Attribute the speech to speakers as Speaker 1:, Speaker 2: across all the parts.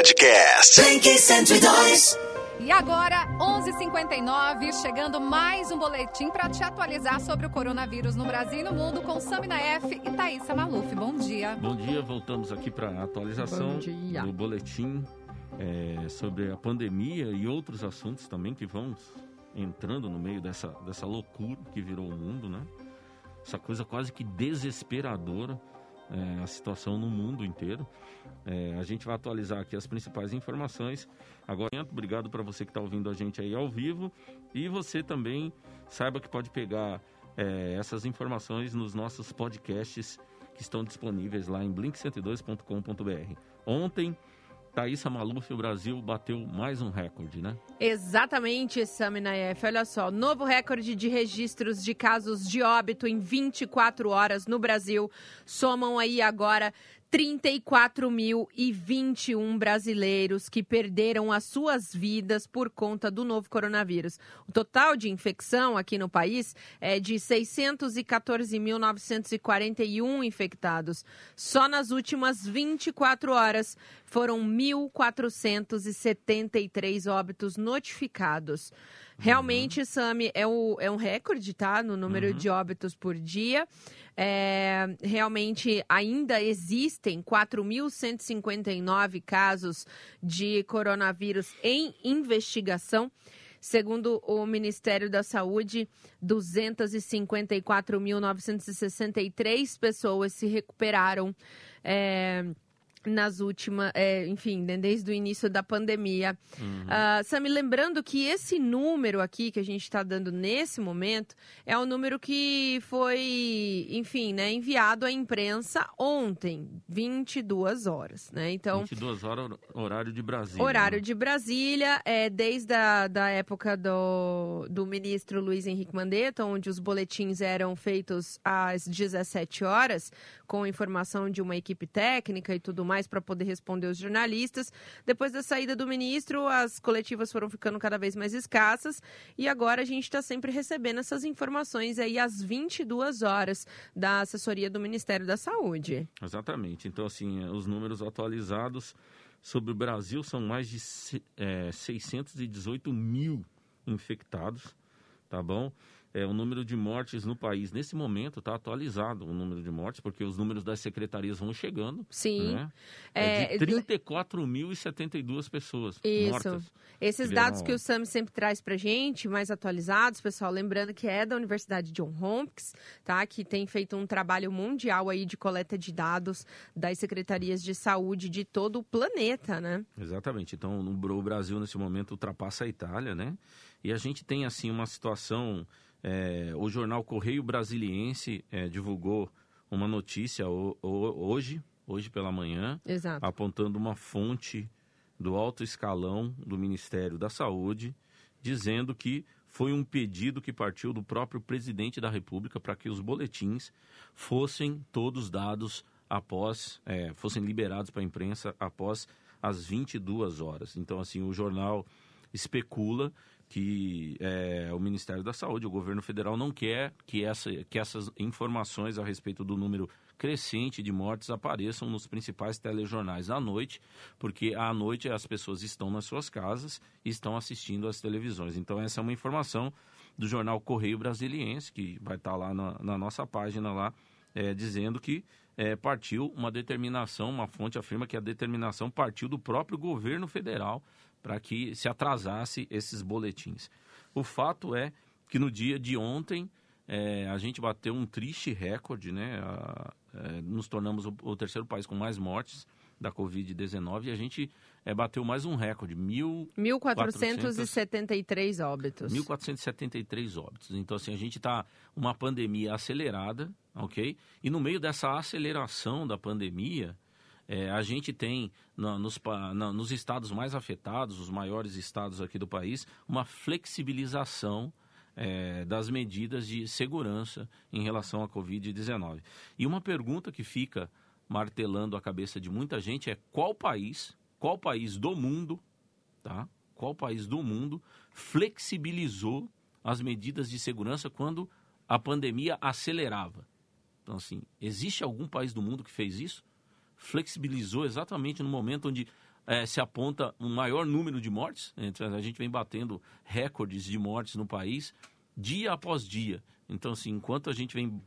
Speaker 1: Podcast.
Speaker 2: Blink 102.
Speaker 3: E agora, 11:59, chegando mais um boletim para te atualizar sobre o coronavírus no Brasil e no mundo com Samina F e Thaisa Maluf. Bom dia.
Speaker 4: Bom dia, voltamos aqui para a atualização do boletim é, sobre a pandemia e outros assuntos também que vão entrando no meio dessa, dessa loucura que virou o mundo, né? Essa coisa quase que desesperadora, é, a situação no mundo inteiro. É, a gente vai atualizar aqui as principais informações. Agora, obrigado para você que está ouvindo a gente aí ao vivo e você também saiba que pode pegar é, essas informações nos nossos podcasts que estão disponíveis lá em blink102.com.br. Ontem, Thaisa Maluf, o Brasil bateu mais um recorde, né?
Speaker 5: Exatamente, Samina F. Olha só, novo recorde de registros de casos de óbito em 24 horas no Brasil. Somam aí agora 34.021 brasileiros que perderam as suas vidas por conta do novo coronavírus. O total de infecção aqui no país é de 614.941 infectados. Só nas últimas 24 horas foram 1.473 óbitos notificados. Realmente, Sami, é, o, é um recorde, tá? No número de óbitos por dia. É, realmente ainda existem 4.159 casos de coronavírus em investigação. Segundo o Ministério da Saúde, 254.963 pessoas se recuperaram. É, nas últimas, é, enfim, né, desde o início da pandemia.
Speaker 4: Uhum.
Speaker 5: Uh, Sami, lembrando que esse número aqui que a gente está dando nesse momento é o número que foi, enfim, né, enviado à imprensa ontem, 22 horas, né? Então,
Speaker 4: 22 horas, horário de Brasília.
Speaker 5: Horário
Speaker 4: né?
Speaker 5: de Brasília, é, desde a da época do, do ministro Luiz Henrique Mandetta, onde os boletins eram feitos às 17 horas, com informação de uma equipe técnica e tudo mais para poder responder os jornalistas. Depois da saída do ministro, as coletivas foram ficando cada vez mais escassas e agora a gente está sempre recebendo essas informações aí às 22 horas da assessoria do Ministério da Saúde.
Speaker 4: Exatamente. Então, assim, os números atualizados sobre o Brasil são mais de é, 618 mil infectados, tá bom? É, o número de mortes no país, nesse momento, está atualizado o número de mortes, porque os números das secretarias vão chegando,
Speaker 5: Sim.
Speaker 4: né? É,
Speaker 5: É,
Speaker 4: de 34.072 pessoas
Speaker 5: Isso.
Speaker 4: mortas.
Speaker 5: Esses dados que o Sam sempre traz pra gente, mais atualizados, pessoal, lembrando que é da Universidade John Hopkins, tá? Que tem feito um trabalho mundial aí de coleta de dados das secretarias de saúde de todo o planeta, né?
Speaker 4: Exatamente. Então, o Brasil, nesse momento, ultrapassa a Itália, né? E a gente tem, assim, uma situação... é, o jornal Correio Brasiliense é, divulgou uma notícia ho- ho- hoje, hoje pela manhã,
Speaker 5: Exato.
Speaker 4: apontando uma fonte do alto escalão do Ministério da Saúde, dizendo que foi um pedido que partiu do próprio presidente da República para que os boletins fossem todos dados após, é, fossem liberados para a imprensa após as 22 horas. Então, assim, o jornal especula que é, o Ministério da Saúde, o governo federal, não quer que, essa, que essas informações a respeito do número crescente de mortes apareçam nos principais telejornais à noite, porque à noite as pessoas estão nas suas casas e estão assistindo às televisões. Então, essa é uma informação do jornal Correio Brasiliense, que vai estar lá na, na nossa página lá, é, dizendo que é, partiu uma determinação, uma fonte afirma que a determinação partiu do próprio governo federal para que se atrasasse esses boletins. O fato é que no dia de ontem é, a gente bateu um triste recorde, né? A- é, nos tornamos o, o terceiro país com mais mortes da Covid-19 e a gente é, bateu mais um recorde, mil
Speaker 5: 1.473 óbitos.
Speaker 4: 1.473 óbitos. Então, assim, a gente está uma pandemia acelerada, ok? E no meio dessa aceleração da pandemia, é, a gente tem na- nos, nos estados mais afetados, os maiores estados aqui do país, uma flexibilização é, das medidas de segurança em relação à Covid-19. E uma pergunta que fica martelando a cabeça de muita gente é qual país, qual país do mundo, tá? Qual país do mundo flexibilizou as medidas de segurança quando a pandemia acelerava? Então, assim, existe algum país do mundo que fez isso? Flexibilizou exatamente no momento onde é, se aponta um maior número de mortes. A gente vem batendo recordes de mortes no país dia após dia. Então, assim, enquanto a gente vem,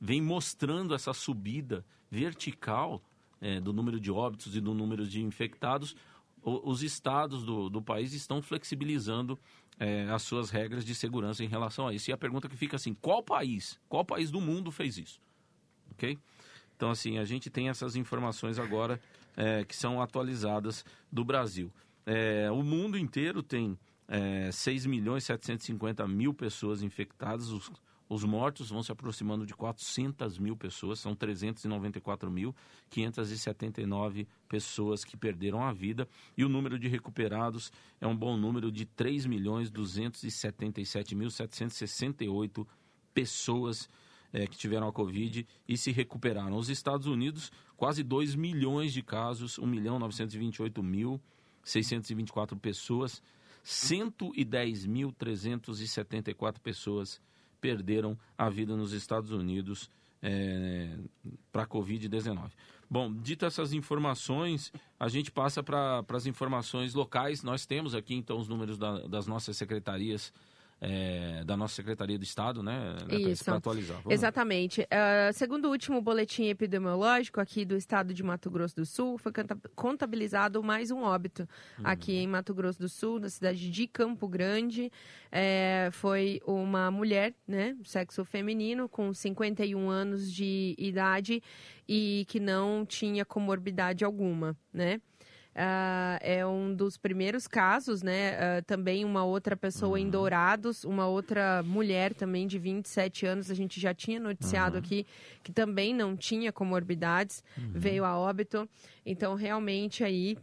Speaker 4: vem mostrando essa subida vertical é, do número de óbitos e do número de infectados, o, os estados do, do país estão flexibilizando é, as suas regras de segurança em relação a isso. E a pergunta que fica assim, qual país, qual país do mundo fez isso? Ok? Então, assim, a gente tem essas informações agora é, que são atualizadas do Brasil. É, o mundo inteiro tem é, 6 milhões e 750 mil pessoas infectadas. Os, os mortos vão se aproximando de 400 mil pessoas, são 394.579 pessoas que perderam a vida. E o número de recuperados é um bom número de 3 milhões 277.768 pessoas é, que tiveram a Covid e se recuperaram. Os Estados Unidos, quase 2 milhões de casos, 1 milhão 928 mil 624 pessoas, 110.374 pessoas perderam a vida nos Estados Unidos é, para a Covid-19. Bom, dito essas informações, a gente passa para as informações locais. Nós temos aqui, então, os números da, das nossas secretarias é, da nossa Secretaria do Estado, né?
Speaker 5: Isso.
Speaker 4: Para atualizar.
Speaker 5: Vamos Exatamente. Uh, segundo o último boletim epidemiológico aqui do Estado de Mato Grosso do Sul, foi contabilizado mais um óbito uhum. aqui em Mato Grosso do Sul, na cidade de Campo Grande. É, foi uma mulher, né? Sexo feminino, com 51 anos de idade e que não tinha comorbidade alguma, né? Uh, é um dos primeiros casos, né? Uh, também uma outra pessoa uhum. em Dourados, uma outra mulher também de 27 anos, a gente já tinha noticiado uhum. aqui, que também não tinha comorbidades, uhum. veio a óbito. Então, realmente, aí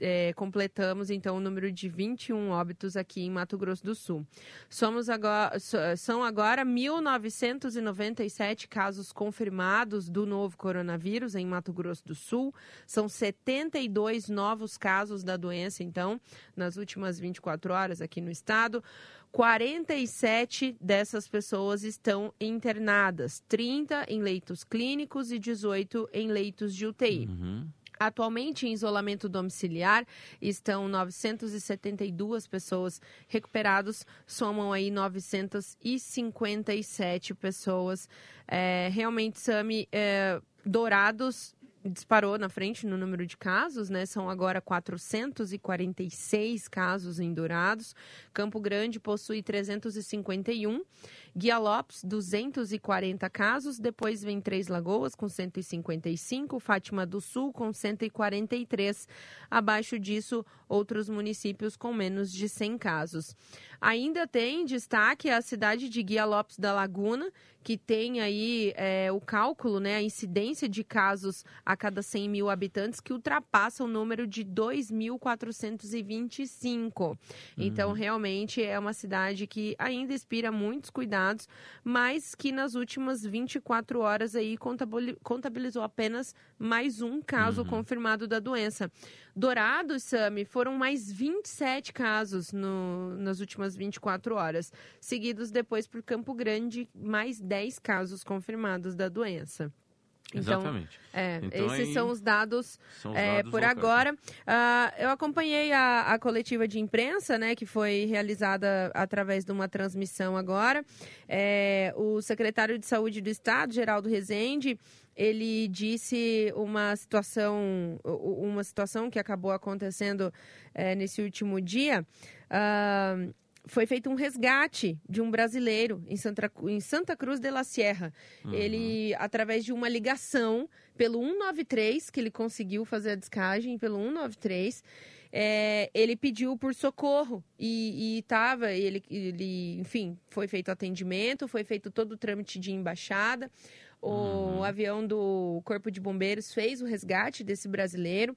Speaker 5: é, completamos então o número de 21 óbitos aqui em Mato Grosso do Sul. Somos agora, são agora 1.997 casos confirmados do novo coronavírus em Mato Grosso do Sul. São 72 novos casos da doença, então, nas últimas 24 horas aqui no estado. 47 dessas pessoas estão internadas, 30 em leitos clínicos e 18 em leitos de UTI. Uhum. Atualmente, em isolamento domiciliar, estão 972 pessoas recuperados, somam aí 957 pessoas. É, realmente, Sami, é, Dourados disparou na frente no número de casos, né? São agora 446 casos em Dourados. Campo Grande possui 351. Guia Lopes, 240 casos. Depois vem Três Lagoas, com 155. Fátima do Sul, com 143. Abaixo disso, outros municípios com menos de 100 casos. Ainda tem destaque a cidade de Guia Lopes da Laguna, que tem aí é, o cálculo, né, a incidência de casos a cada 100 mil habitantes, que ultrapassa o número de 2.425. Uhum. Então, realmente é uma cidade que ainda inspira muitos cuidados, mas que nas últimas 24 horas aí contabilizou apenas mais um caso uhum. confirmado da doença. Dourados, Sami, foram mais 27 casos no, nas últimas 24 horas, seguidos depois por Campo Grande, mais 10 casos confirmados da doença.
Speaker 4: Então, Exatamente.
Speaker 5: É, então, esses aí, são os dados, são os é, dados por locais. agora. Uh, eu acompanhei a, a, coletiva de imprensa, né, que foi realizada através de uma transmissão agora. É, o secretário de Saúde do Estado, Geraldo Rezende, ele disse uma situação, uma situação que acabou acontecendo é, nesse último dia. Uh, foi feito um resgate de um brasileiro em Santa, em Santa Cruz de la Sierra. Uhum. Ele, através de uma ligação pelo 193, que ele conseguiu fazer a descagem pelo 193, é, ele pediu por socorro e estava, ele, ele, enfim, foi feito atendimento, foi feito todo o trâmite de embaixada. O uhum. avião do Corpo de Bombeiros fez o resgate desse brasileiro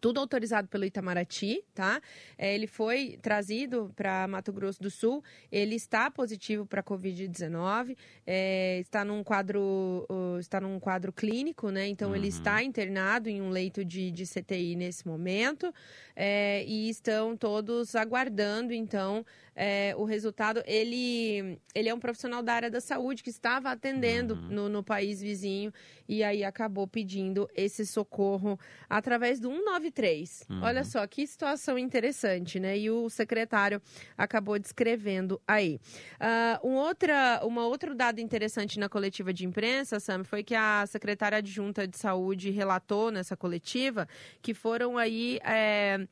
Speaker 5: tudo autorizado pelo Itamaraty, tá? É, ele foi trazido para Mato Grosso do Sul, ele está positivo para Covid-19, é, está num quadro está num quadro clínico, né? Então uhum. ele está internado em um leito de, de CTI nesse momento é, e estão todos aguardando, então, é, o resultado. Ele, ele é um profissional da área da saúde que estava atendendo uhum. no, no país vizinho e aí acabou pedindo esse socorro através do 193 23. Uhum. Olha só que situação interessante, né? E o secretário acabou descrevendo aí. Uh, um outra, uma outro dado interessante na coletiva de imprensa, Sam, foi que a secretária adjunta de saúde relatou nessa coletiva que foram aí. É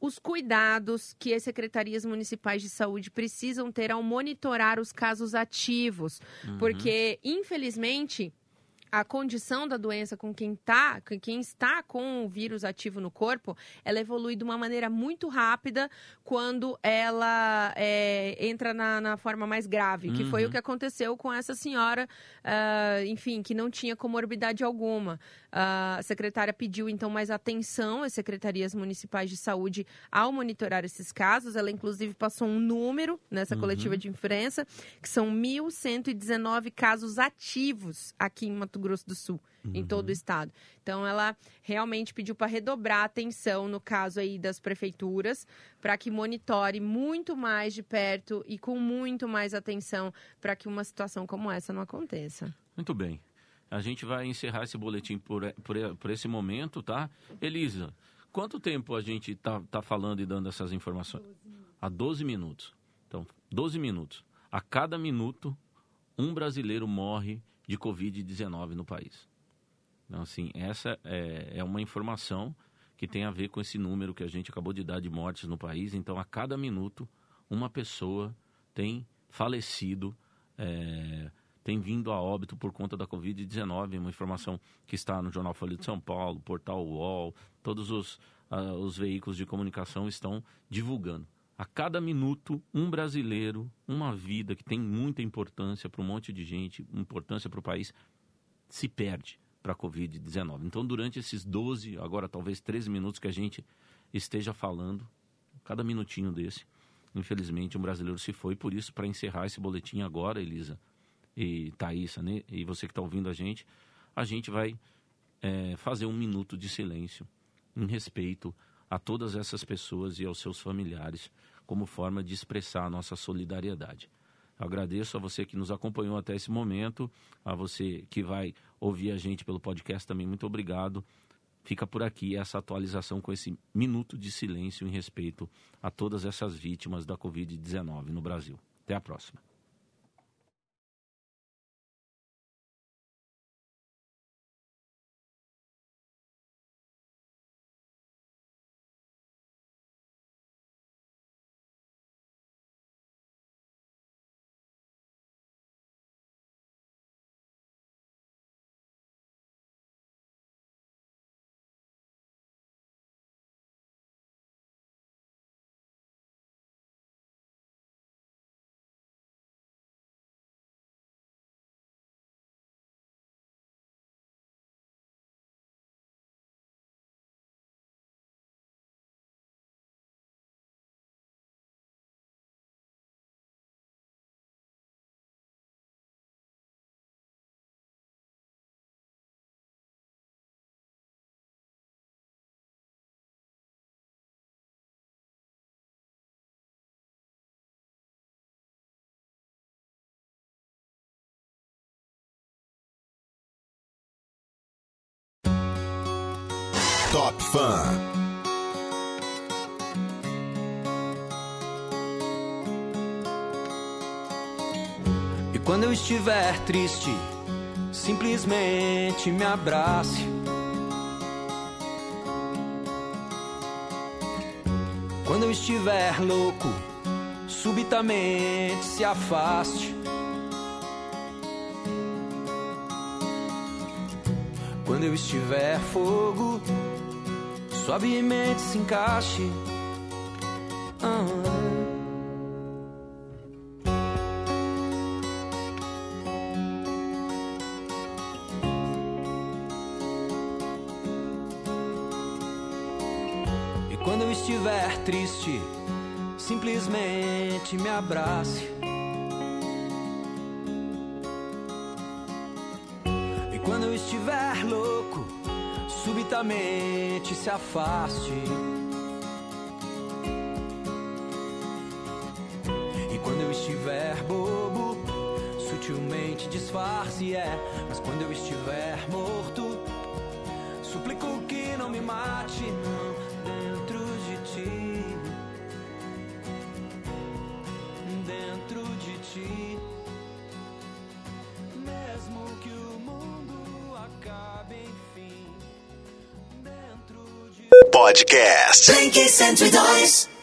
Speaker 5: os cuidados que as secretarias municipais de saúde precisam ter ao monitorar os casos ativos, uhum. porque infelizmente a condição da doença com quem tá, quem está com o vírus ativo no corpo, ela evolui de uma maneira muito rápida quando ela é, entra na, na, forma mais grave, que uhum. foi o uhum. que aconteceu com essa senhora, uh, enfim, que não tinha comorbidade alguma. A secretária pediu, então, mais atenção às secretarias municipais de saúde ao monitorar esses casos. Ela, inclusive, passou um número nessa uhum. coletiva de imprensa, que são 1.119 casos ativos aqui em Mato Grosso do Sul, uhum. em todo o estado. Então, ela realmente pediu para redobrar a atenção no caso aí das prefeituras, para que monitore muito mais de perto e com muito mais atenção para que uma situação como essa não aconteça.
Speaker 4: Muito bem. A gente vai encerrar esse boletim por, por, por esse momento, tá? Elisa, quanto tempo a gente tá, tá falando e dando essas informações? 12 Há 12 minutos. Então, 12 minutos. A cada minuto, um brasileiro morre de Covid-19 no país. Então, assim, essa é, é uma informação que tem a ver com esse número que a gente acabou de dar de mortes no país. Então, a cada minuto, uma pessoa tem falecido é, tem vindo a óbito por conta da Covid-19, uma informação que está no Jornal Folha de São Paulo, Portal UOL, todos os, uh, os veículos de comunicação estão divulgando. A cada minuto, um brasileiro, uma vida que tem muita importância para um monte de gente, importância para o país, se perde para a Covid-19. Então, durante esses 12, agora talvez 13 minutos que a gente esteja falando, cada minutinho desse, infelizmente, um brasileiro se foi. Por isso, para encerrar esse boletim agora, Elisa, e Thaísa, né? e você que está ouvindo a gente, a gente vai é, fazer um minuto de silêncio em respeito a todas essas pessoas e aos seus familiares, como forma de expressar a nossa solidariedade. Eu agradeço a você que nos acompanhou até esse momento, a você que vai ouvir a gente pelo podcast também, muito obrigado. Fica por aqui essa atualização com esse minuto de silêncio em respeito a todas essas vítimas da Covid-19 no Brasil. Até a próxima.
Speaker 1: Top Fã. E quando eu estiver triste, simplesmente me abrace. Quando eu estiver louco, subitamente se afaste. Quando eu estiver fogo, suavemente se encaixe. Ah. E quando eu estiver triste, simplesmente me abrace. lentamente se afaste. E quando eu estiver bobo, sutilmente disfarce, é. Mas quando eu estiver morto, suplico que não me mate, não, dentro de ti. Dentro de ti.
Speaker 2: Podcast.
Speaker 6: Blink 102.